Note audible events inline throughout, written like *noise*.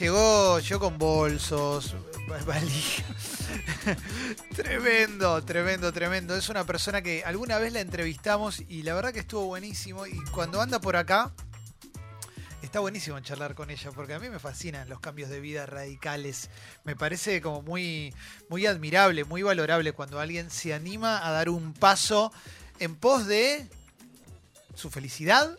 Llegó yo con bolsos, *laughs* *laughs* tremendo, tremendo, tremendo. Es una persona que alguna vez la entrevistamos y la verdad que estuvo buenísimo. Y cuando anda por acá, está buenísimo charlar con ella, porque a mí me fascinan los cambios de vida radicales. Me parece como muy, muy admirable, muy valorable cuando alguien se anima a dar un paso en pos de su felicidad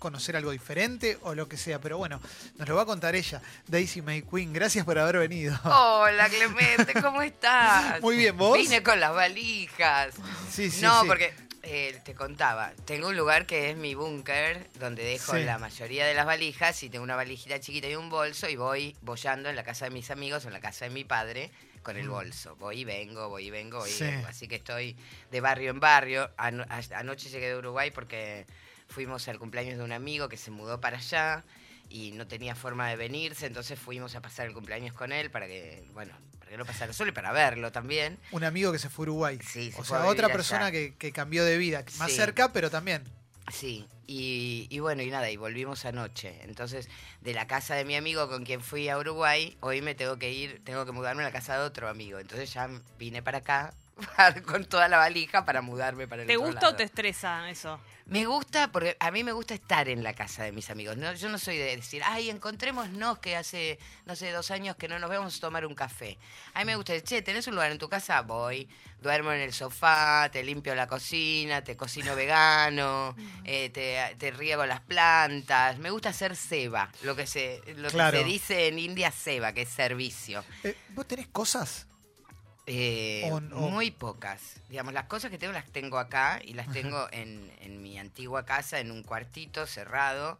conocer algo diferente o lo que sea. Pero bueno, nos lo va a contar ella, Daisy May Queen. Gracias por haber venido. Hola Clemente, ¿cómo *laughs* estás? Muy bien, ¿vos? Vine con las valijas. Sí, sí, No, sí. porque eh, te contaba, tengo un lugar que es mi búnker, donde dejo Sí. la mayoría de las valijas y tengo una valijita chiquita y un bolso y voy bollando en la casa de mis amigos o en la casa de mi padre con el Mm. bolso. Voy y vengo, voy y vengo, voy y vengo. Así que estoy de barrio en barrio. Ano- anoche llegué de Uruguay porque fuimos al cumpleaños de un amigo que se mudó para allá y no tenía forma de venirse, entonces fuimos a pasar el cumpleaños con él para que, bueno, para que no pasara solo y para verlo también. Un amigo que se fue a Uruguay. Sí, se o fue a sea, otra persona que, que cambió de vida. Más Sí. cerca, pero también. Sí, y, y bueno, y nada, y volvimos anoche. Entonces, de la casa de mi amigo con quien fui a Uruguay, hoy me tengo que ir, tengo que mudarme a la casa de otro amigo. Entonces ya vine para acá *laughs* con toda la valija para mudarme para el ¿Te otro gusta lado. o te estresa eso? Me gusta porque a mí me gusta estar en la casa de mis amigos. No, yo no soy de decir, ay, encontrémonos que hace, no sé, dos años que no nos vemos a tomar un café. A mí me gusta decir, che, ¿tenés un lugar en tu casa? Voy, duermo en el sofá, te limpio la cocina, te cocino vegano, eh, te, te riego las plantas. Me gusta hacer ceba, lo que se, lo Claro. que se dice en India ceba, que es servicio. Eh, ¿Vos tenés cosas? Eh, Muy pocas. Digamos, las cosas que tengo las tengo acá y las tengo en, en mi antigua casa, en un cuartito cerrado,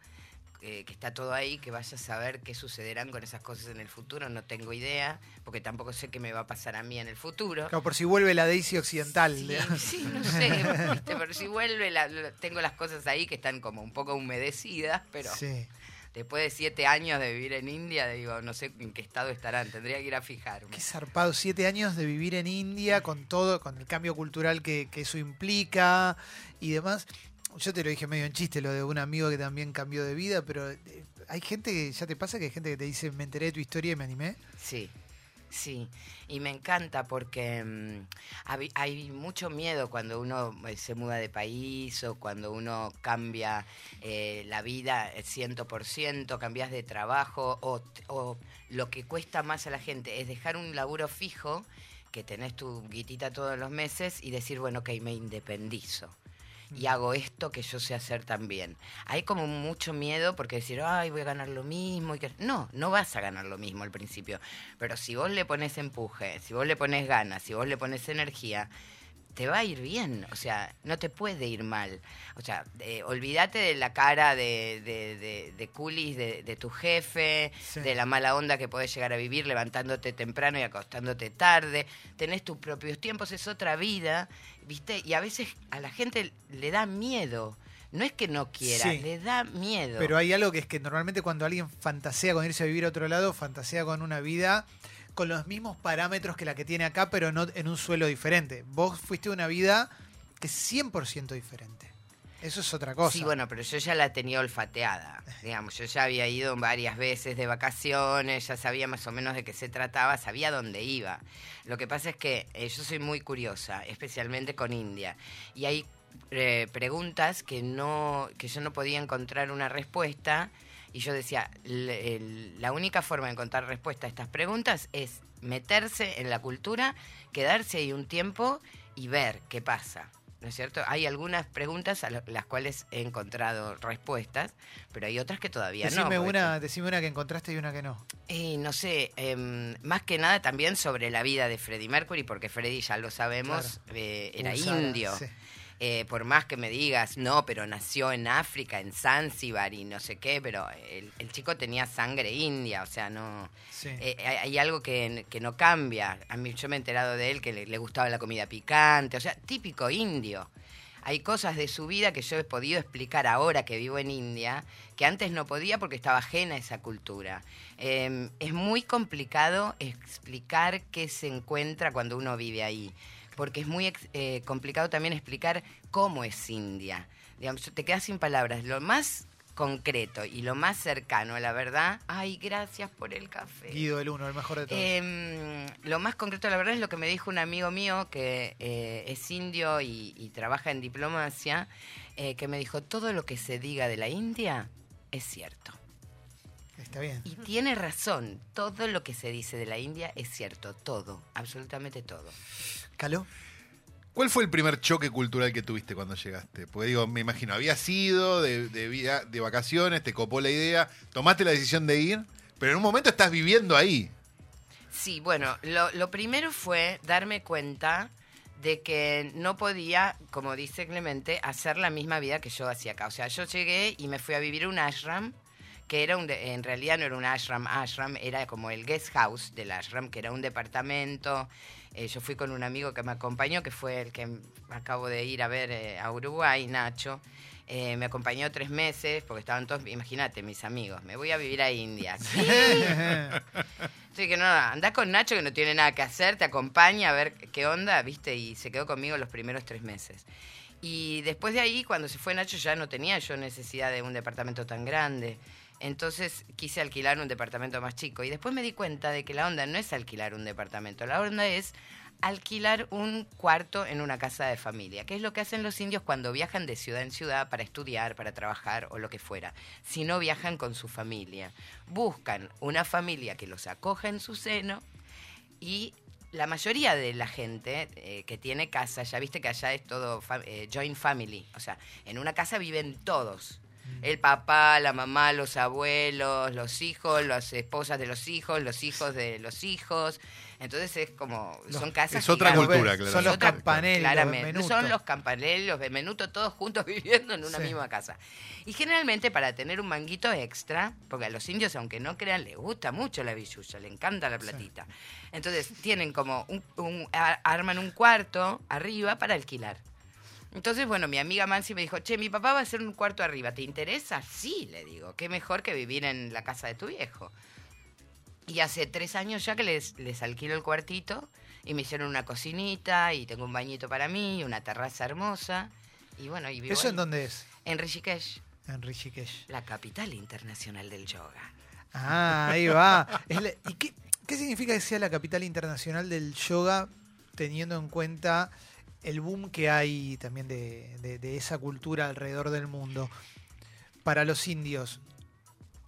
eh, que está todo ahí, que vaya a saber qué sucederán con esas cosas en el futuro, no tengo idea, porque tampoco sé qué me va a pasar a mí en el futuro. Claro, por si vuelve la Daisy occidental. Sí, sí, no sé, *laughs* ¿viste? pero si vuelve, la- la- tengo las cosas ahí que están como un poco humedecidas, pero Sí. Después de siete años de vivir en India, digo, no sé en qué estado estarán, tendría que ir a fijarme. Qué zarpado, siete años de vivir en India con todo, con el cambio cultural que, que eso implica y demás. Yo te lo dije medio en chiste, lo de un amigo que también cambió de vida, pero eh, hay gente que, ya te pasa que hay gente que te dice, me enteré de tu historia y me animé. Sí, sí. Y me encanta porque mm, hay mucho miedo cuando uno eh, se muda de país o cuando uno cambia eh, la vida eh, 100%, cambias de trabajo o lo que cuesta más a la gente es dejar un laburo fijo que tenés tu guitita todos los meses y decir, bueno, ok, me independizo y hago esto que yo sé hacer también. Hay como mucho miedo porque decir, ay, voy a ganar lo mismo. Y que... No, no vas a ganar lo mismo al principio. Pero si vos le pones empuje, si vos le pones ganas, si vos le pones energía, te va a ir bien. O sea, no te puede ir mal. O sea, eh, olvídate de la cara de, de, de, de culis de, de tu jefe, Sí. de la mala onda que podés llegar a vivir levantándote temprano y acostándote tarde. Tenés tus propios tiempos, es otra vida, ¿viste? Y a veces a la gente le da miedo. No es que no quiera, Sí. le da miedo. Pero hay algo que es que normalmente cuando alguien fantasea con irse a vivir a otro lado, fantasea con una vida con los mismos parámetros que la que tiene acá, pero no en un suelo diferente. Vos fuiste una vida que es 100% diferente. Eso es otra cosa. Sí, bueno, pero yo ya la tenía olfateada. *laughs* Digamos, yo ya había ido varias veces de vacaciones, ya sabía más o menos de qué se trataba, sabía dónde iba. Lo que pasa es que eh, yo soy muy curiosa, especialmente con India. Y hay eh, preguntas que, no, que yo no podía encontrar una respuesta. Y yo decía, "Le- el- la única forma de encontrar respuesta a estas preguntas es meterse en la cultura, quedarse ahí un tiempo y ver qué pasa. ¿No es cierto? Hay algunas preguntas a las cuales he encontrado respuestas, pero hay otras que todavía no. decime, porque- una, decime una que encontraste y una que no. eh, no sé, em, más que nada también sobre la vida de Freddie Mercury, porque Freddie, ya lo sabemos, eh, era Usara, indio. sí. Eh, por más que me digas, no, pero nació en África, en Zanzíbar y no sé qué, pero el, el chico tenía sangre india, o sea, no... Sí. Eh, hay, hay algo que, que no cambia. A mí yo me he enterado de él que le, le gustaba la comida picante, o sea, típico indio. Hay cosas de su vida que yo he podido explicar ahora que vivo en India, que antes no podía porque estaba ajena a esa cultura. Eh, es muy complicado explicar qué se encuentra cuando uno vive ahí, porque es muy eh, complicado también explicar cómo es India. Digamos, te quedas sin palabras. Lo más concreto y lo más cercano a la verdad, ay, gracias por el café. Guido el uno, el mejor de todos. Em, lo más concreto la verdad es lo que me dijo un amigo mío que eh, es indio y, y trabaja en diplomacia, eh, que me dijo, todo lo que se diga de la India es cierto. Está bien. Y tiene razón, todo lo que se dice de la India es cierto, todo, absolutamente todo. ¿Caló? ¿Cuál fue el primer choque cultural que tuviste cuando llegaste? Porque digo, me imagino, habías ido de, de, vida- de vacaciones, te copó la idea, tomaste la decisión de ir, pero en un momento estás viviendo ahí. Sí, bueno, lo, lo primero fue darme cuenta de que no podía, como dice Clemente, hacer la misma vida que yo hacía acá. O sea, yo llegué y me fui a vivir a un ashram, que era un de- en realidad no era un ashram, ashram era como el guest house del ashram, que era un departamento. Eh, yo fui con un amigo que me acompañó, que fue el que acabo de ir a ver eh, a Uruguay, Nacho. Eh, me acompañó tres meses, porque estaban todos, imagínate, mis amigos, me voy a vivir a India. *laughs* Sí, que no, andá con Nacho que no tiene nada que hacer, te acompaña a ver qué onda, ¿viste? Y se quedó conmigo los primeros tres meses. Y después de ahí, cuando se fue Nacho, ya no tenía yo necesidad de un departamento tan grande. Entonces quise alquilar un departamento más chico. Y después me di cuenta de que la onda no es alquilar un departamento, la onda es alquilar un cuarto en una casa de familia, que es lo que hacen los indios cuando viajan de ciudad en ciudad para estudiar, para trabajar o lo que fuera. Si no viajan con su familia, buscan una familia que los acoja en su seno y la mayoría de la gente eh, que tiene casa, ya viste que allá es todo fa- eh, joint family, o sea, en una casa viven todos. El papá, la mamá, los abuelos, los hijos, las esposas de los hijos, los hijos de los hijos. Entonces es como, Los- son casas es otra gigantes. cultura, Son claro. los campanelli, los Claramente. Benuto. Son los campanelli, los Benuto, todos juntos *laughs* viviendo en una Sí. misma casa. Y generalmente para tener un manguito extra, porque a los indios, aunque no crean, les gusta mucho la billulla, le encanta la platita. Entonces tienen como un, un- arman un cuarto arriba para alquilar. Entonces, bueno, mi amiga Mansi me dijo, che, mi papá va a hacer un cuarto arriba, ¿te interesa? Sí, le digo, qué mejor que vivir en la casa de tu viejo. Y hace tres años ya que les, les alquilo el cuartito y me hicieron una cocinita y tengo un bañito para mí, una terraza hermosa. Y bueno, y vivo ¿Eso ahí. en dónde es? En Rishikesh, En Rishikesh. la capital internacional del yoga. Ah, ahí va. La- ¿Y qué, qué significa que sea la capital internacional del yoga teniendo en cuenta el boom que hay también de, esa cultura alrededor del mundo? Para los indios,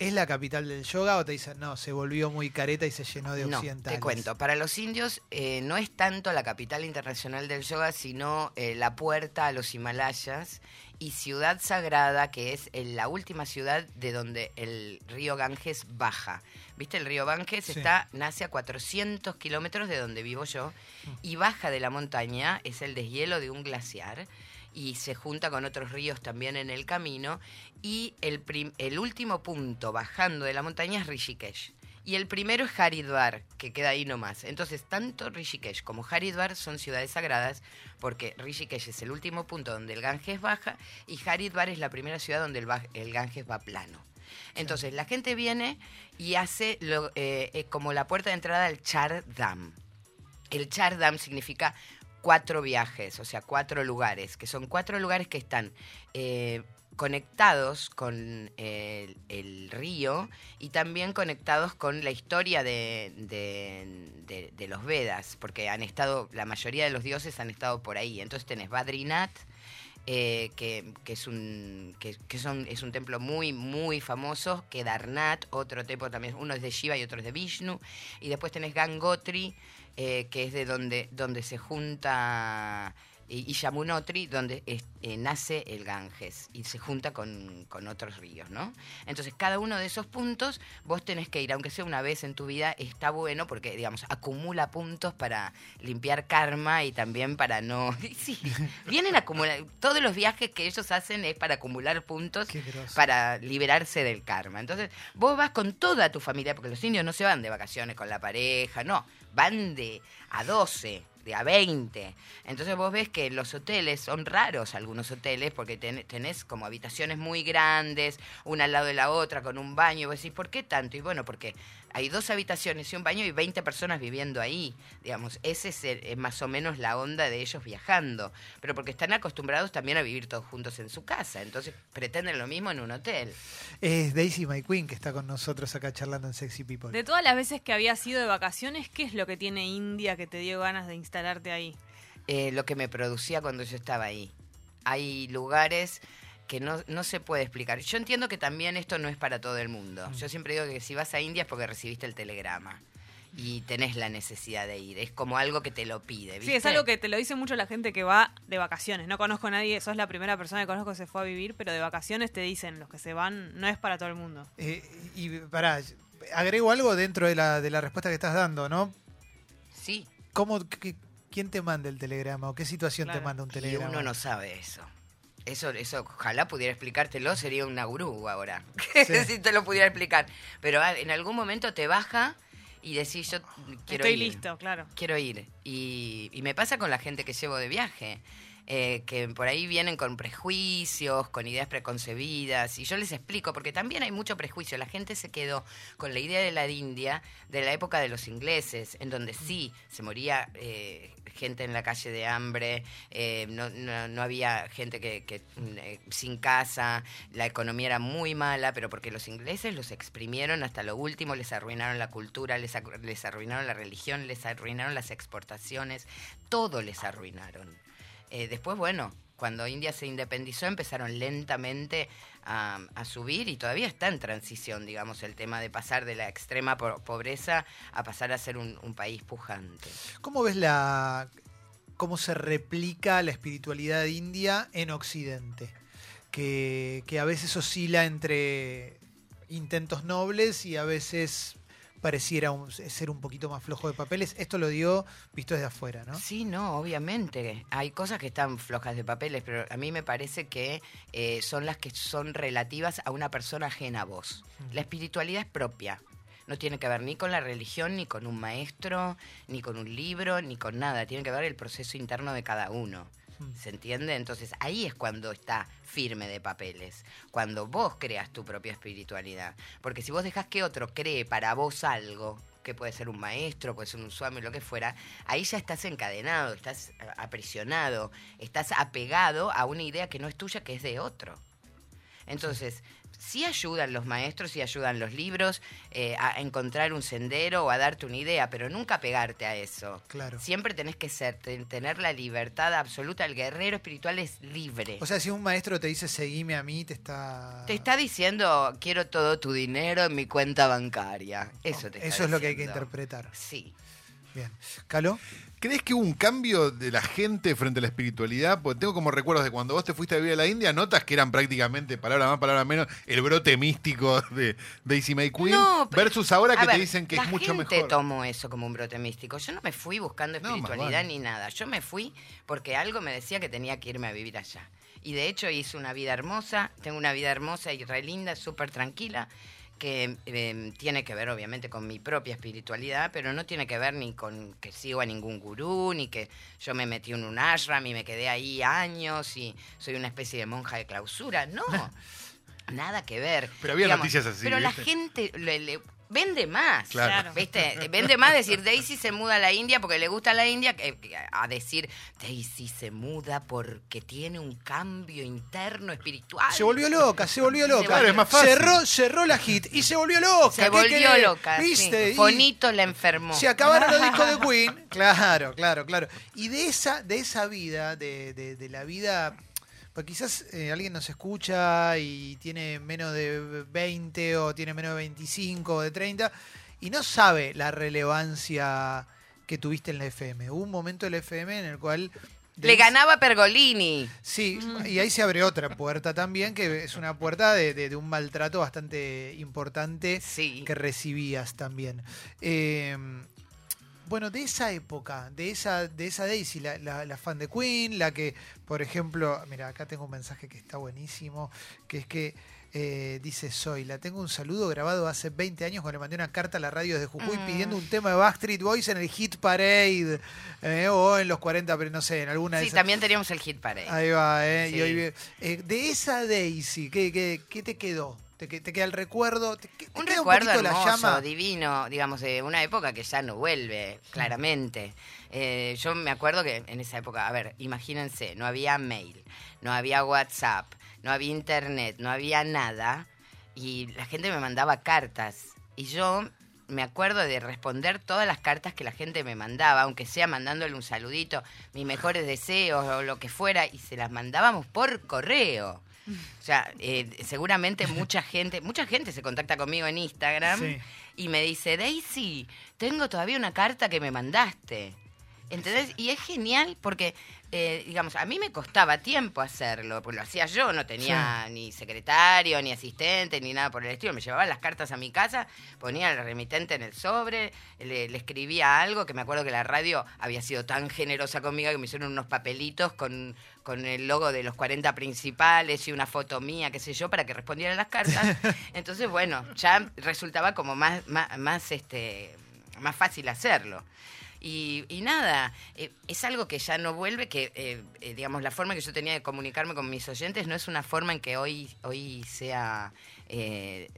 ¿es la capital del yoga o te dicen, no, se volvió muy careta y se llenó de No, occidentales? te cuento. Para los indios eh, no es tanto la capital internacional del yoga, sino eh, la puerta a los Himalayas y Ciudad Sagrada, que es eh, la última ciudad de donde el río Ganges baja. ¿Viste? El río Ganges Sí. está, nace a 400 kilómetros de donde vivo yo y baja de la montaña, es el deshielo de un glaciar y se junta con otros ríos también en el camino. Y el, prim- el último punto bajando de la montaña es Rishikesh. Y el primero es Haridwar, que queda ahí nomás. Entonces, tanto Rishikesh como Haridwar son ciudades sagradas, porque Rishikesh es el último punto donde el Ganges baja y Haridwar es la primera ciudad donde el, Ganges va plano. Entonces, la gente viene y hace lo, eh, eh, como la puerta de entrada al Char Dham. El Char Dham significa cuatro viajes, o sea, cuatro lugares, que son cuatro lugares que están eh, conectados con eh, el, río y también conectados con la historia de, los Vedas, porque han estado, la mayoría de los dioses han estado por ahí. Entonces tenés Badrinath, eh, que, es un que son es un templo muy muy famoso Kedarnath otro templo también uno es de Shiva y otro es de Vishnu y después tenés Gangotri eh, que es de donde donde se junta y, Yamunotri donde es- eh, nace el Ganges y se junta con, con otros ríos no entonces cada uno de esos puntos vos tenés que ir aunque sea una vez en tu vida está bueno porque digamos acumula puntos para limpiar karma y también para no *laughs* sí, vienen a acumular todos los viajes que ellos hacen es para acumular puntos para liberarse del karma. Entonces, vos vas con toda tu familia, porque los indios no se van de vacaciones con la pareja, no, van de a 12, de a 20. Entonces vos ves que los hoteles son raros, algunos hoteles, porque ten- tenés como habitaciones muy grandes, una al lado de la otra, con un baño, y vos decís, ¿por qué tanto? Y bueno, porque hay dos habitaciones y un baño y 20 personas viviendo ahí. Digamos, ese es, el- es más o menos la onda de ellos viajando. Pero porque están acostumbrados también a vivir todos juntos en su casa. Entonces pretenden lo mismo en un hotel. Es Daisy My Queen que está con nosotros acá charlando en Sexy People. De todas las veces que habías ido de vacaciones, ¿qué es lo que tiene India que te dio ganas de instalarte ahí? eh, lo que me producía cuando yo estaba ahí. Hay lugares que no, no se puede explicar. Yo entiendo que también esto no es para todo el mundo. Yo siempre digo que si vas a India es porque recibiste el telegrama y tenés la necesidad de ir. Es como algo que te lo pide. Sí, es algo que te lo dice mucho la gente que va de vacaciones. No conozco a nadie, sos la primera persona que conozco que se fue a vivir, pero de vacaciones te dicen, los que se van, no es para todo el mundo. Eh, y pará, agrego algo dentro de la, de la respuesta que estás dando, ¿no? Sí, ¿Cómo, qué- ¿Quién te manda el telegrama o qué situación te manda un y telegrama? uno no sabe eso. Eso, eso, ojalá pudiera explicártelo, sería una gurú ahora. *laughs* Sí. si te lo pudiera explicar. Pero ah, en algún momento te baja y decís, yo quiero Estoy ir. listo, claro. quiero ir. Y, y me pasa con la gente que llevo de viaje, eh, que por ahí vienen con prejuicios, con ideas preconcebidas, y yo les explico, porque también hay mucho prejuicio. La gente se quedó con la idea de la India de la época de los ingleses, en donde sí se moría eh, gente en la calle de hambre, eh, no, había gente que, mm, sin casa, la economía era muy mala, pero porque los ingleses los exprimieron hasta lo último, les arruinaron la cultura, les, les arruinaron la religión, les arruinaron las exportaciones, todo les arruinaron. Eh, después, bueno, cuando India se independizó empezaron lentamente a, subir y todavía está en transición, digamos, el tema de pasar de la extrema po- pobreza a pasar a ser un, país pujante. ¿Cómo ves la cómo se replica la espiritualidad india en Occidente? Que a veces oscila entre intentos nobles y a veces pareciera un- ser un poquito más flojo de papeles. Esto lo dio visto desde afuera, ¿no? Sí, no, obviamente. Hay cosas que están flojas de papeles, pero a mí me parece que eh, son las que son relativas a una persona ajena a vos. La espiritualidad es propia. No tiene que ver ni con la religión, ni con un maestro, ni con un libro, ni con nada. Tiene que ver el proceso interno de cada uno. Mm. ¿Se entiende? Entonces ahí es cuando está firme de papeles, cuando vos creas tu propia espiritualidad. Porque si vos dejas que otro cree para vos algo, que puede ser un maestro, puede ser un suami, lo que fuera, ahí ya estás encadenado, estás aprisionado, estás apegado a una idea que no es tuya, que es de otro. Entonces, sí ayudan los maestros, sí ayudan los libros eh, a encontrar un sendero o a darte una idea, pero nunca pegarte a eso. Claro. Siempre tenés que ser, ten- tener la libertad absoluta. El guerrero espiritual es libre. O sea, si un maestro te dice seguime a mí, te está. te está diciendo, quiero todo tu dinero en mi cuenta bancaria. Eso te está Eso es lo que hay que interpretar. Sí. Bien. ¿Calo? ¿Crees que hubo un cambio de la gente frente a la espiritualidad? Porque tengo como recuerdos de cuando vos te fuiste a vivir a la India, notas que eran prácticamente, palabra más, palabra menos, el brote místico de Daisy May Queen, No, versus ahora que ver, te dicen que la es mucho gente mejor. tomó eso como un brote místico. Yo no me fui buscando No, espiritualidad vale. ni nada. Yo me fui porque algo me decía que tenía que irme a vivir allá. Y de hecho hice una vida hermosa, tengo una vida hermosa y re linda, súper tranquila, que eh, tiene que ver obviamente con mi propia espiritualidad, pero no tiene que ver ni con que sigo a ningún gurú, ni que yo me metí en un ashram y me quedé ahí años y soy una especie de monja de clausura. No. *laughs* Nada que ver. Pero había noticias así, Pero la gente le, le- vende más. Claro. ¿Viste? Vende más decir Daisy se muda a la India porque le gusta la India a decir Daisy se muda porque tiene un cambio interno espiritual. Se volvió loca, se volvió loca. Claro, es más fácil. Cerró, cerró la hit y se volvió loca. Se ¿Qué volvió loca. ¿Viste? Y Fonito la enfermó. Se acabaron los discos de *laughs* Queen. Claro, claro, claro. Y de esa, de esa vida, de, de- de la vida. Pues quizás eh, alguien nos escucha y tiene menos de 20 o tiene menos de 25 o de 30 y no sabe la relevancia que tuviste en la FM. Hubo un momento en la FM en el cual... Le ganaba Pergolini. Sí, y ahí se abre otra puerta también, que es una puerta de, de- de un maltrato bastante importante Sí. que recibías también. Eh, bueno, de esa época, de esa, de esa Daisy, la, la- la fan de Queen, la que, por ejemplo, mira, acá tengo un mensaje que está buenísimo, que es que eh, dice Soy, la tengo un saludo grabado hace 20 años cuando le mandé una carta a la radio desde Jujuy Mm. pidiendo un tema de Backstreet Boys en el Hit Parade, eh, o en los 40, pero no sé, en alguna de Sí, esas. también teníamos el hit parade. Ahí va, ¿eh? Sí. Y hoy vi- eh, de esa Daisy, ¿qué, qué, qué te quedó? Te, que- te queda el recuerdo, te, Un queda recuerdo la hermoso, llama. divino, digamos, de una época que ya no vuelve, claramente. Eh, yo me acuerdo que en esa época, a ver, imagínense, no había mail, no había WhatsApp, no había internet, no había nada, y la gente me mandaba cartas. Y yo me acuerdo de responder todas las cartas que la gente me mandaba, aunque sea mandándole un saludito, mis mejores deseos o lo que fuera, y se las mandábamos por correo. O sea, eh, seguramente mucha gente, mucha gente se contacta conmigo en Instagram Sí. y me dice, Daisy, tengo todavía una carta que me mandaste. ¿Entendés? Y es genial porque, eh, digamos, a mí me costaba tiempo hacerlo, porque lo hacía yo, no tenía ni secretario, ni asistente, ni nada por el estilo. Me llevaba las cartas a mi casa, ponía el remitente en el sobre, le, le escribía algo, que me acuerdo que la radio había sido tan generosa conmigo que me hicieron unos papelitos con, con el logo de los 40 principales y una foto mía, qué sé yo, para que respondiera las cartas. *laughs* Entonces, bueno, ya resultaba como más, más, más, este, más fácil hacerlo. Y, y nada, eh, es algo que ya no vuelve, que eh, eh, digamos la forma que yo tenía de comunicarme con mis oyentes no es una forma en que hoy, hoy sea eh,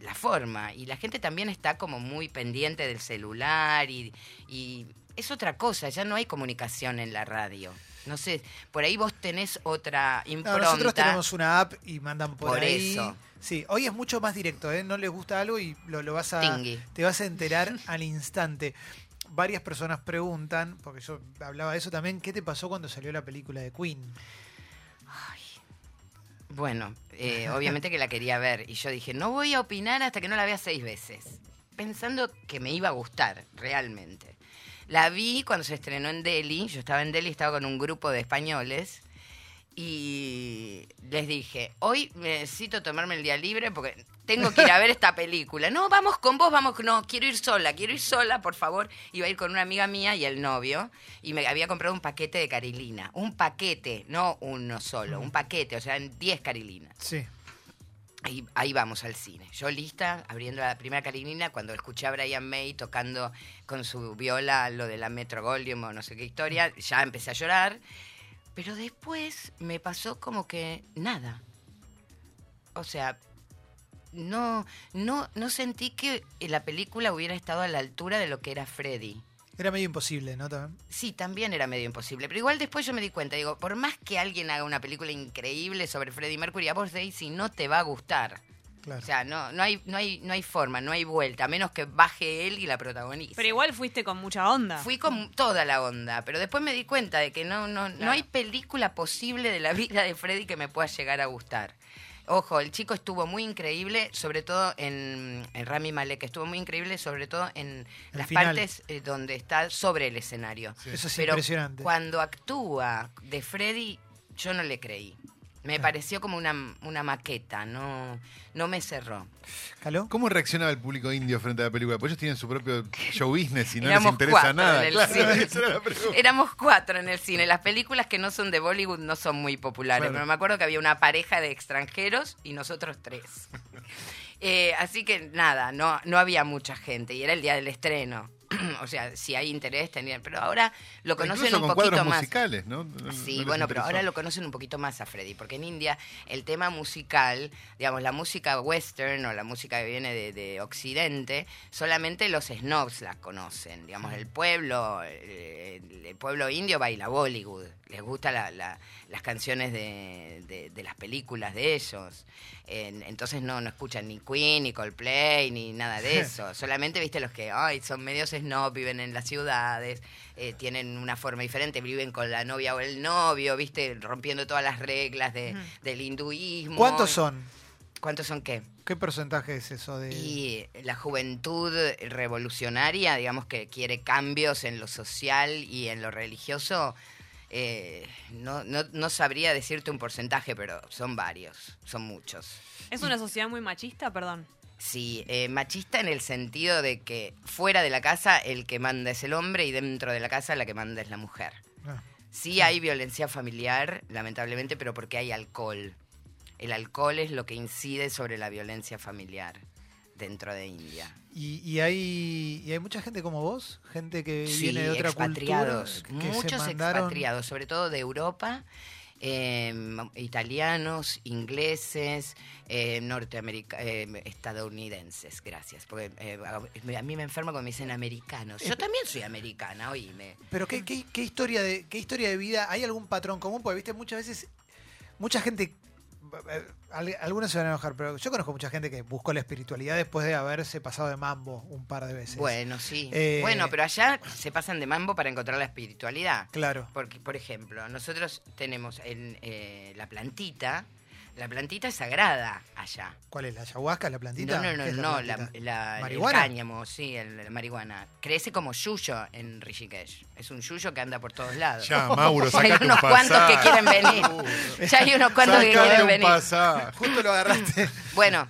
la forma. Y la gente también está como muy pendiente del celular y, y es otra cosa, ya no hay comunicación en la radio. No sé, por ahí vos tenés otra No, impronta. nosotros tenemos una app y mandan por, Por ahí. eso. Sí, hoy es mucho más directo, ¿eh? No les gusta algo y lo, lo vas a. Tingui. Te vas a enterar al instante. Varias personas preguntan, porque yo hablaba de eso también, ¿qué te pasó cuando salió la película de Queen? Bueno, eh, obviamente que la quería ver y yo dije, no voy a opinar hasta que no la vea seis veces, pensando que me iba a gustar realmente. La vi cuando se estrenó en Delhi, yo estaba en Delhi, estaba con un grupo de españoles y les dije, hoy necesito tomarme el día libre porque tengo que ir a ver esta película. No, vamos con vos, vamos, no, quiero ir sola, quiero ir sola, por favor. Iba a ir con una amiga mía y el novio y me había comprado un paquete de carilina. Un paquete, no uno solo, un paquete, o sea, 10 carilinas. Sí. Ahí, ahí vamos al cine. Yo lista, abriendo la primera carinina, cuando escuché a Brian May tocando con su viola lo de la Metro Goldwyn o no sé qué historia, ya empecé a llorar. Pero después me pasó como que nada. O sea, no, no, no sentí que la película hubiera estado a la altura de lo que era Freddy. Era medio imposible, ¿no? También. Sí, también era medio imposible. Pero igual después yo me di cuenta, digo, por más que alguien haga una película increíble sobre Freddie Mercury, a vos Daisy no te va a gustar. Claro. O sea, no, no hay, no hay, no hay forma, no hay vuelta, a menos que baje él y la protagonice. Pero igual fuiste con mucha onda. Fui con toda la onda, pero después me di cuenta de que no, no, no hay película posible de la vida de Freddy que me pueda llegar a gustar. Ojo, el chico estuvo muy increíble, sobre todo en, en Rami Malek, estuvo muy increíble, sobre todo en El las final. partes eh, donde está sobre el escenario. Eso es Pero impresionante. cuando actúa de Freddy, yo no le creí. Me Claro. pareció como una, una maqueta, no, no me cerró. ¿Caló? ¿Cómo reaccionaba el público indio frente a la película? Pues ellos tienen su propio show business y no les interesa cuatro nada. en el Claro, cine. esa era la pregunta. Éramos cuatro en el cine. Las películas que no son de Bollywood no son muy populares, Claro. pero me acuerdo que había una pareja de extranjeros y nosotros tres. *laughs* Eh, así que nada, no, no había mucha gente y era el día del estreno. *clears throat* o sea, si hay interés, tenían. Pero ahora lo conocen Incluso un con poquito más. musicales, ¿no? Sí, bueno, pero ahora lo conocen un poquito más a Freddy, porque en India el tema musical, digamos, la música western o la música que viene de, de Occidente, solamente los snobs la conocen. Digamos, el pueblo, el, el pueblo indio baila Bollywood, les gustan la- la- las canciones de, de- de las películas de ellos. En- entonces no, no escuchan ni Queen, ni Coldplay, ni nada de *laughs* eso. Solamente, viste, los que ay, son medios snob, viven en las ciudades, eh, tienen una forma diferente, viven con la novia o el novio, viste, rompiendo todas las reglas de- del hinduismo. ¿Cuántos son? ¿Cuántos son qué? ¿Qué porcentaje es eso de.? Y la juventud revolucionaria, digamos que quiere cambios en lo social y en lo religioso, eh, no, no, no sabría decirte un porcentaje, pero son varios, son muchos. Es una sociedad muy machista, perdón. Sí, eh, machista en el sentido de que fuera de la casa el que manda es el hombre y dentro de la casa la que manda es la mujer. Ah, Sí hay violencia familiar, lamentablemente, pero porque hay alcohol. El alcohol es lo que incide sobre la violencia familiar dentro de India. Y, y hay, y hay mucha gente como vos, gente que Sí, viene de otra expatriados, cultura. que se muchos mandaron- expatriados, sobre todo de Europa. Eh, italianos, ingleses, eh, eh, estadounidenses, gracias. Porque eh, a mí me enferma cuando me dicen americanos. Yo también soy americana, oíme. Pero qué, qué- historia de qué historia de vida, ¿hay algún patrón común? Porque viste muchas veces mucha gente eh, algunos se van a enojar, pero yo conozco mucha gente que buscó la espiritualidad después de haberse pasado de mambo un par de veces. Bueno, sí. Eh, bueno, pero allá se pasan de mambo para encontrar la espiritualidad. Claro. Porque, por ejemplo, nosotros tenemos en, eh, la plantita. La plantita es sagrada allá. ¿Cuál es la ayahuasca, la plantita? No, no, no, ¿Qué es no, la, la- el cáñamo, sí, el- la marihuana. Crece como yuyo en Rishikesh. Es un yuyo que anda por todos lados. Ya, Mauro, *laughs* *laughs* Ya hay unos cuantos que quieren venir. Ya hay unos cuantos que quieren un venir. pasaje. Justo lo agarraste. Bueno,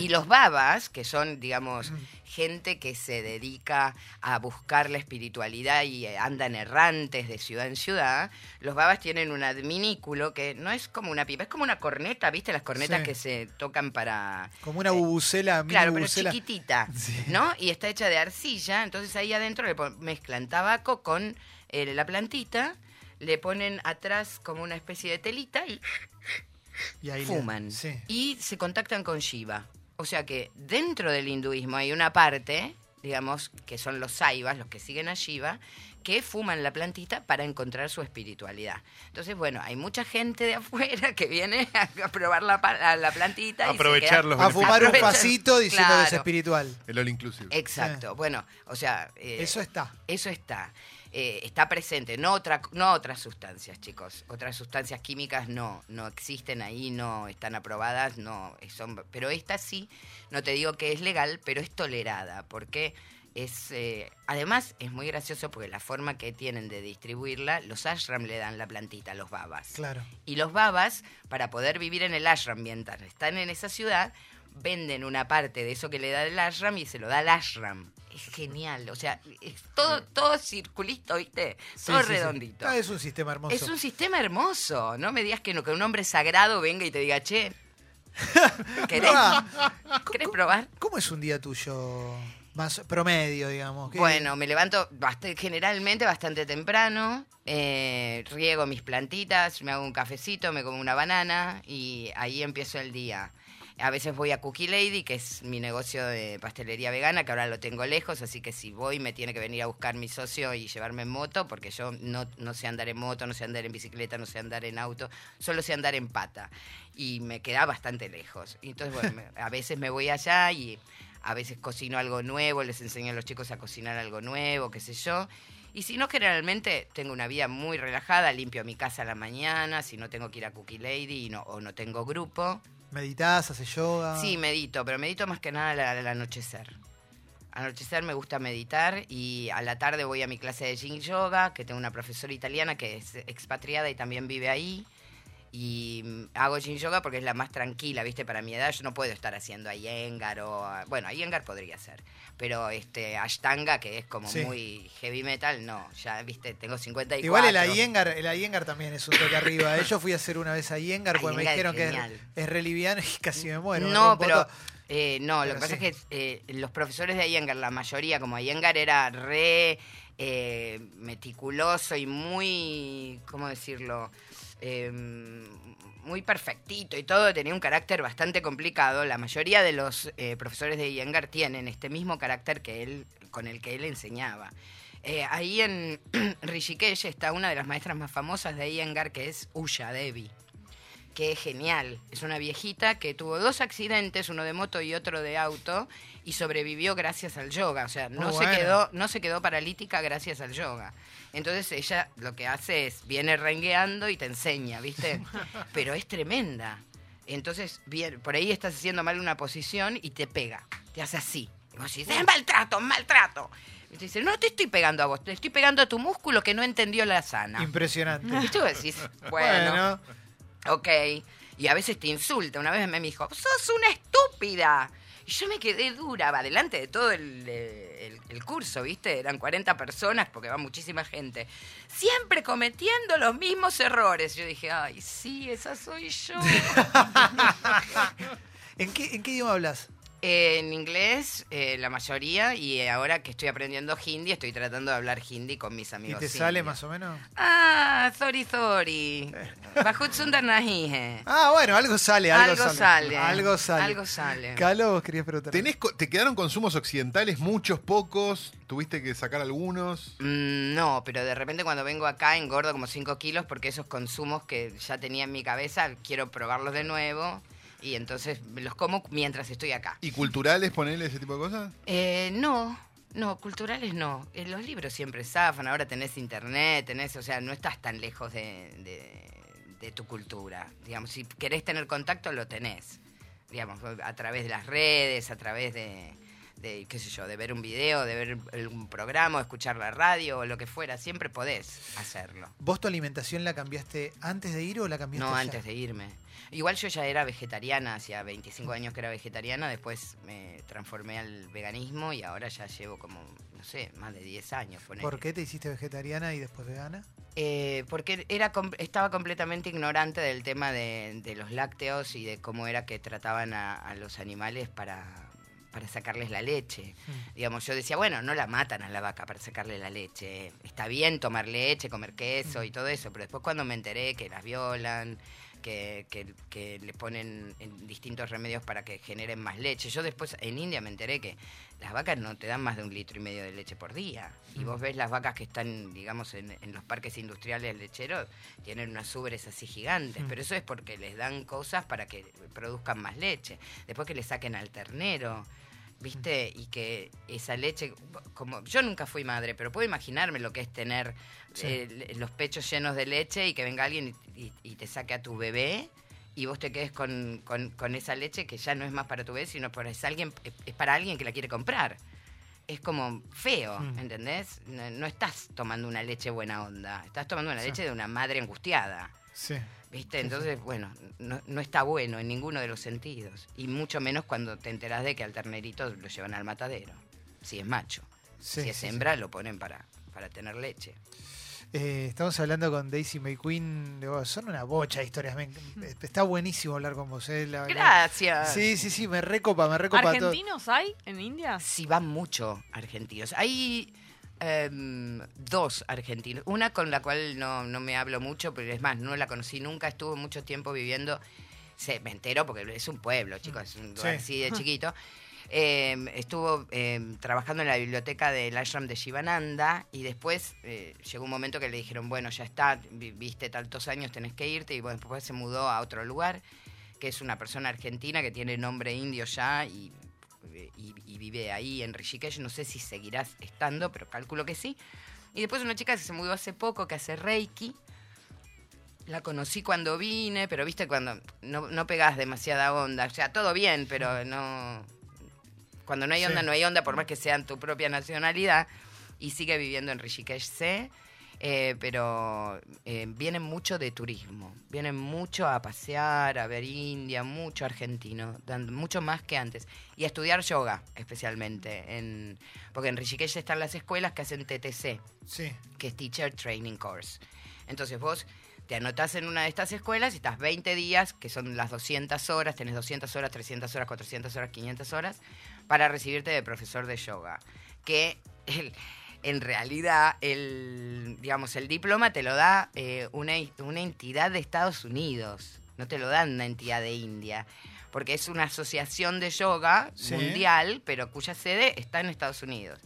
y los babas, que son, digamos, gente que se dedica a buscar la espiritualidad y eh, andan errantes de ciudad en ciudad, los babas tienen un adminículo que no es como una pipa, es como una corneta, ¿viste? Las cornetas Sí. que se tocan para... Como una bubucela, mini Claro, pero chiquitita, *laughs* Sí. ¿no? Y está hecha de arcilla, entonces ahí adentro le mezclan tabaco con eh, la plantita, le ponen atrás como una especie de telita y Y ahí le- fuman Sí. y se contactan con Shiva. O sea que dentro del hinduismo hay una parte, digamos, que son los saivas, los que siguen a Shiva, que fuman la plantita para encontrar su espiritualidad. Entonces, bueno, hay mucha gente de afuera que viene a probar la, la- la plantita. y Aprovechar queda- los A fumar un facito diciendo que es espiritual. El all inclusive. Exacto. Bueno, o sea... eh, Eso está. eso está. Eh, está presente, no, otra, no otras sustancias, chicos. Otras sustancias químicas no, no existen ahí, no están aprobadas, no son, pero esta sí, no te digo que es legal, pero es tolerada, porque es, eh, además es muy gracioso porque la forma que tienen de distribuirla, los ashram le dan la plantita a los babas. Claro. Y los babas, para poder vivir en el ashram mientras están en esa ciudad, venden una parte de eso que le da el ashram y se lo da al ashram. Es genial, o sea, es todo, todo circulito, ¿viste? Sí, todo sí, sí. redondito. Ah, es un sistema hermoso. Es un sistema hermoso. No me digas que, no, que un hombre sagrado venga y te diga, che, *laughs* ¿querés, ¿querés probar? ¿Cómo es un día tuyo más promedio, digamos? ¿Qué- Bueno, me levanto bast- generalmente bastante temprano, eh, riego mis plantitas, me hago un cafecito, me como una banana y ahí empiezo el día. A veces voy a Cookie Lady, que es mi negocio de pastelería vegana, que ahora lo tengo lejos, así que si voy me tiene que venir a buscar mi socio y llevarme en moto, porque yo no, no sé andar en moto, no sé andar en bicicleta, no sé andar en auto, solo sé andar en pata. Y me queda bastante lejos. Entonces, bueno, *laughs* a veces me voy allá y a veces cocino algo nuevo, les enseño a los chicos a cocinar algo nuevo, qué sé yo. Y si no, generalmente tengo una vida muy relajada, limpio mi casa a la mañana, si no tengo que ir a Cookie Lady y no, o no tengo grupo. ¿Meditas, haces yoga? Sí, medito, pero medito más que nada al, anochecer. Anochecer me gusta meditar y a la tarde voy a mi clase de yin yoga, que tengo una profesora italiana que es expatriada y también vive ahí. Y hago yin yoga porque es la más tranquila, ¿viste? Para mi edad yo no puedo estar haciendo Iyengar o... Bueno, Iyengar podría ser. Pero este Ashtanga, que es como Sí. muy heavy metal, no. Ya, ¿viste? Tengo 54. Igual el Iyengar, el Iyengar también es un toque arriba. ¿eh? Yo fui a hacer una vez a Iyengar porque me dijeron que es es, genial. es re liviano y casi me muero. No, pero eh, no, Pero lo que pasa es que eh, los profesores de Iyengar, la mayoría, como Iyengar era re eh, meticuloso y muy, ¿cómo decirlo? Eh, muy perfectito y todo, tenía un carácter bastante complicado. La mayoría de los eh, profesores de Iyengar tienen este mismo carácter que él, con el que él enseñaba. Eh, ahí en *clears throat* Rishikesh está una de las maestras más famosas de Iyengar, que es Usha Devi que es genial. Es una viejita que tuvo dos accidentes, uno de moto y otro de auto, y sobrevivió gracias al yoga. O sea, no, Muy se, bueno. quedó, no se quedó paralítica gracias al yoga. Entonces ella lo que hace es, viene rengueando y te enseña, ¿viste? *laughs* Pero es tremenda. Entonces, bien, por ahí estás haciendo mal una posición y te pega. Te hace así. Y vos decís, es maltrato, maltrato. Y te dice, no te estoy pegando a vos, te estoy pegando a tu músculo que no entendió la sana. Impresionante. Y tú decís, *laughs* bueno, bueno, Ok. Y a veces te insulta. Una vez me dijo, sos una estúpida. Y yo me quedé dura, va, delante de todo el, curso, ¿viste? Eran 40 personas porque va muchísima gente. Siempre cometiendo los mismos errores. Yo dije, ay, sí, esa soy yo. *laughs* ¿En qué, ¿En qué idioma hablas? Eh, en inglés, eh, la mayoría, y ahora que estoy aprendiendo hindi, estoy tratando de hablar hindi con mis ¿Y amigos. te sale indios. más o menos? Ah, sorry, sorry. Nahihe. Ah, bueno, algo sale, algo, Algo sale. sale. Algo sale. Algo sale. Calo, vos querías preguntar. ¿Tenés co- ¿Te quedaron consumos occidentales? Muchos, pocos. ¿Tuviste que sacar algunos? Mm, no, pero de repente cuando vengo acá engordo como 5 kilos porque esos consumos que ya tenía en mi cabeza quiero probarlos de nuevo y entonces me los como mientras estoy acá. ¿Y culturales, ponerle ese tipo de cosas? Eh, no, no, culturales no. Eh, los libros siempre zafan, ahora tenés internet, tenés, o sea, no estás tan lejos de, de- de tu cultura. Digamos, si querés tener contacto, lo tenés. Digamos, a través de las redes, a través de, de, qué sé yo, de ver un video, de ver un programa, escuchar la radio o lo que fuera, siempre podés hacerlo. ¿Vos tu alimentación la cambiaste antes de ir o la cambiaste No, ya? antes de irme. Igual yo ya era vegetariana, hacía 25 años que era vegetariana, después me transformé al veganismo y ahora ya llevo como, no sé, más de 10 años. ¿Por qué te hiciste vegetariana y después vegana? Eh, porque era estaba completamente ignorante del tema de, de los lácteos y de cómo era que trataban a, a los animales para, para sacarles la leche. Mm. Digamos, yo decía, bueno, no la matan a la vaca para sacarle la leche. Está bien tomar leche, comer queso y todo eso, pero después cuando me enteré que las violan, que, que, que le ponen en distintos remedios para que generen más leche. Yo después en India me enteré que las vacas no te dan más de un litro y medio de leche por día. Y vos ves las vacas que están, digamos, en, en los parques industriales lecheros, tienen unas ubres así gigantes, Mm. pero eso es porque les dan cosas para que produzcan más leche. Después que le saquen al ternero. ¿Viste? Y que esa leche, como yo nunca fui madre, pero puedo imaginarme lo que es tener Sí. eh, los pechos llenos de leche y que venga alguien y, y- y te saque a tu bebé y vos te quedes con, con- con esa leche que ya no es más para tu bebé, sino para es alguien, es para alguien que la quiere comprar. Es como feo, Mm. ¿entendés? No, no estás tomando una leche buena onda, estás tomando una Sí. leche de una madre angustiada. Sí. ¿Viste? Entonces, bueno, no, no está bueno en ninguno de los sentidos. Y mucho menos cuando te enterás de que al ternerito lo llevan al matadero. Si es macho. Sí, si es sí, sí. hembra, lo ponen para, para tener leche. Eh, estamos hablando con Daisy McQueen. de vos. Son una bocha de historias. me- está buenísimo hablar con vos. eh, la- la- Gracias. Sí, sí, sí, me recopa, me recopa todo. ¿Argentinos hay en India? Sí, van mucho argentinos. Hay em, dos argentinos. Una con la cual no, no me hablo mucho, pero es más, no la conocí nunca. Estuvo mucho tiempo viviendo. Se, me entero porque es un pueblo, chicos, es un lugar Sí. así de chiquito. Em, estuvo em, trabajando en la biblioteca del ashram de Shivananda y después eh, llegó un momento que le dijeron, bueno, ya está, vi- viste tantos años, tenés que irte y bueno, después se mudó a otro lugar, que es una persona argentina que tiene nombre indio ya y, y- y vive ahí en Rishikesh, no sé si seguirás estando, pero calculo que sí. Y después una chica que se mudó hace poco, que hace Reiki, la conocí cuando vine, pero viste cuando no, no pegás demasiada onda. O sea, todo bien, pero no. Cuando no hay onda, Sí. no hay onda, por más que sean tu propia nacionalidad. Y sigue viviendo en Rishikesh C. eh, pero eh, vienen mucho de turismo. Vienen mucho a pasear, a ver India, mucho argentino, mucho más que antes. Y a estudiar yoga, especialmente. En, porque en Rishikesh están las escuelas que hacen TTC Sí. que es Teacher Training Course. Entonces vos te anotás en una de estas escuelas y estás 20 días, que son las 200 horas, tenés 200 horas, 300 horas, 400 horas, 500 horas, para recibirte de profesor de yoga. Que el- en realidad el, digamos, el diploma te lo da eh, una, una entidad de Estados Unidos, no te lo dan una entidad de India. Porque es una asociación de yoga Sí. mundial, pero cuya sede está en Estados Unidos.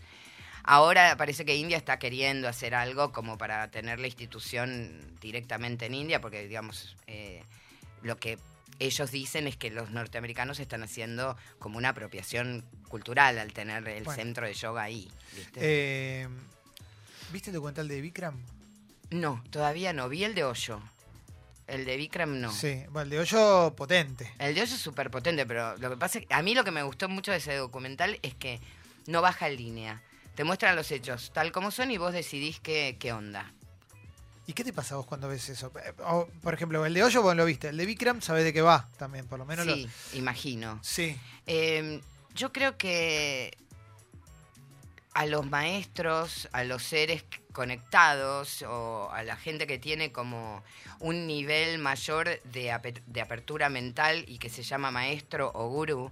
Ahora parece que India está queriendo hacer algo como para tener la institución directamente en India, porque digamos, eh, lo que ellos dicen es que los norteamericanos están haciendo como una apropiación cultural al tener el Bueno. centro de yoga ahí. ¿viste? Eh, ¿Viste el documental de Vikram? no, todavía no. Vi el de Hoyo. El de Vikram no. Sí, bueno, el de hoyo potente. El de Hoyo es súper potente, pero lo que pasa es que a mí lo que me gustó mucho de ese documental es que no baja en línea. Te muestran los hechos tal como son y vos decidís qué, qué onda. ¿Y qué te pasa vos cuando ves eso? Eh, o, por ejemplo, el de hoyo vos lo viste. El de Vikram sabés de qué va también, por lo menos. lo- Sí, imagino. Sí. Eh, yo creo que a los maestros, a los seres conectados o a la gente que tiene como un nivel mayor de, de apertura mental y que se llama maestro o gurú,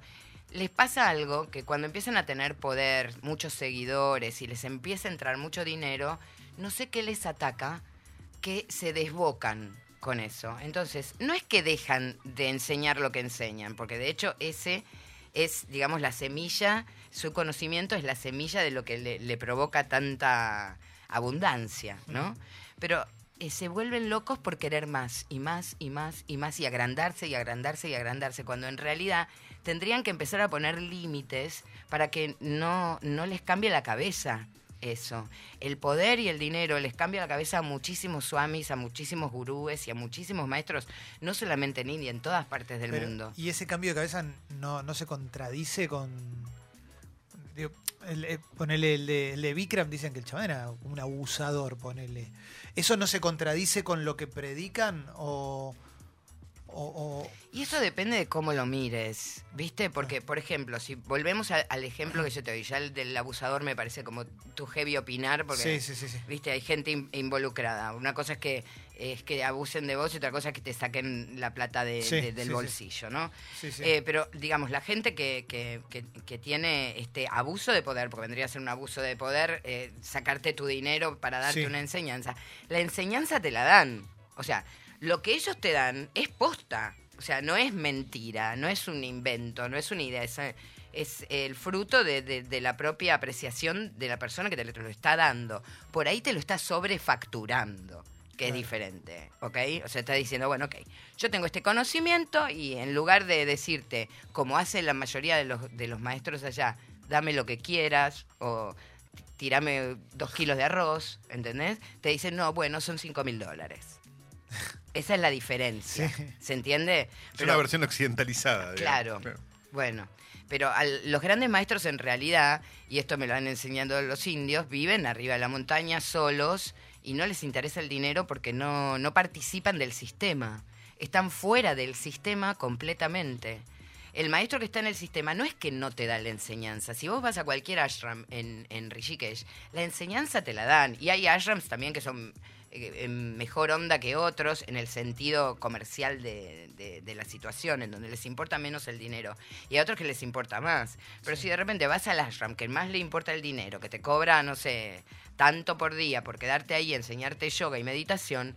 les pasa algo que cuando empiezan a tener poder, muchos seguidores y les empieza a entrar mucho dinero, no sé qué les ataca, que se desbocan con eso. Entonces, no es que dejan de enseñar lo que enseñan, porque de hecho ese es, digamos, la semilla, su conocimiento es la semilla de lo que le, le provoca tanta abundancia, ¿no? Pero eh, se vuelven locos por querer más y más y más y más y agrandarse y agrandarse y agrandarse, cuando en realidad tendrían que empezar a poner límites para que no, no les cambie la cabeza eso. El poder y el dinero les cambia la cabeza a muchísimos swamis, a muchísimos gurúes y a muchísimos maestros, no solamente en India, en todas partes del Pero, mundo. Y ese cambio de cabeza no, no se contradice con. Digo, el, eh, ponele el de, el de Vikram, dicen que el chabón era un abusador, ponele. ¿Eso no se contradice con lo que predican? O. o- Y eso depende de cómo lo mires, ¿viste? Porque, por ejemplo, si volvemos a- al ejemplo que yo te doy, ya el del abusador me parece como tu heavy opinar, porque, sí, sí, sí, sí. ¿viste? Hay gente in- involucrada. Una cosa es que es que abusen de vos y otra cosa es que te saquen la plata de- Sí, de- del bolsillo, ¿no? Sí, sí. Eh, pero, digamos, la gente que, que- que- que tiene este abuso de poder, porque vendría a ser un abuso de poder, eh, sacarte tu dinero para darte una enseñanza, la enseñanza te la dan. O sea, lo que ellos te dan es posta. O sea, no es mentira, no es un invento, no es una idea, es, es el fruto de, de- de la propia apreciación de la persona que te lo está dando. Por ahí te lo está sobrefacturando, que es diferente, ¿ok? O sea, está diciendo, bueno, ok, yo tengo este conocimiento y en lugar de decirte, como hace la mayoría de los, de los maestros allá, dame lo que quieras o tirame dos kilos de arroz, ¿entendés? Te dicen, no, bueno, son cinco mil dólares. Esa es la diferencia, Sí. ¿se entiende? Es una versión occidentalizada. Claro. Bueno, pero al- los grandes maestros en realidad, y esto me lo han enseñado los indios, viven arriba de la montaña solos y no les interesa el dinero porque no, no participan del sistema. Están fuera del sistema completamente. El maestro que está en el sistema no es que no te da la enseñanza. Si vos vas a cualquier ashram en, en Rishikesh, la enseñanza te la dan. Y hay ashrams también que son en mejor onda que otros en el sentido comercial de, de- de la situación, en donde les importa menos el dinero. Y a otros que les importa más. Pero si de repente vas al ashram, que más le importa el dinero, que te cobra, no sé, tanto por día por quedarte ahí y enseñarte yoga y meditación,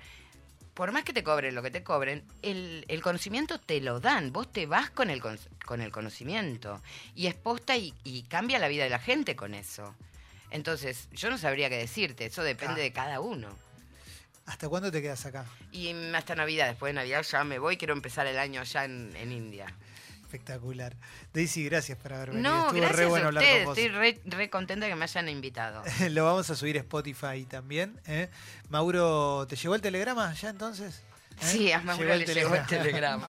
por más que te cobren lo que te cobren, el, el conocimiento te lo dan. Vos te vas con el, con, con el conocimiento. Y es posta y, y cambia la vida de la gente con eso. Entonces, yo no sabría qué decirte. Eso depende de cada uno. ¿Hasta cuándo te quedas acá? Y hasta Navidad, después de Navidad ya me voy, quiero empezar el año allá en, en India. Espectacular. Daisy, gracias por haber venido. No, Estuvo gracias re bueno a hablar con vos. estoy re, re contenta que me hayan invitado. *laughs* Lo vamos a subir a Spotify también. ¿eh? Mauro, ¿te llegó el telegrama ya entonces? ¿Eh? Sí, a Mauro Llegó el le llegó el telegrama. *laughs*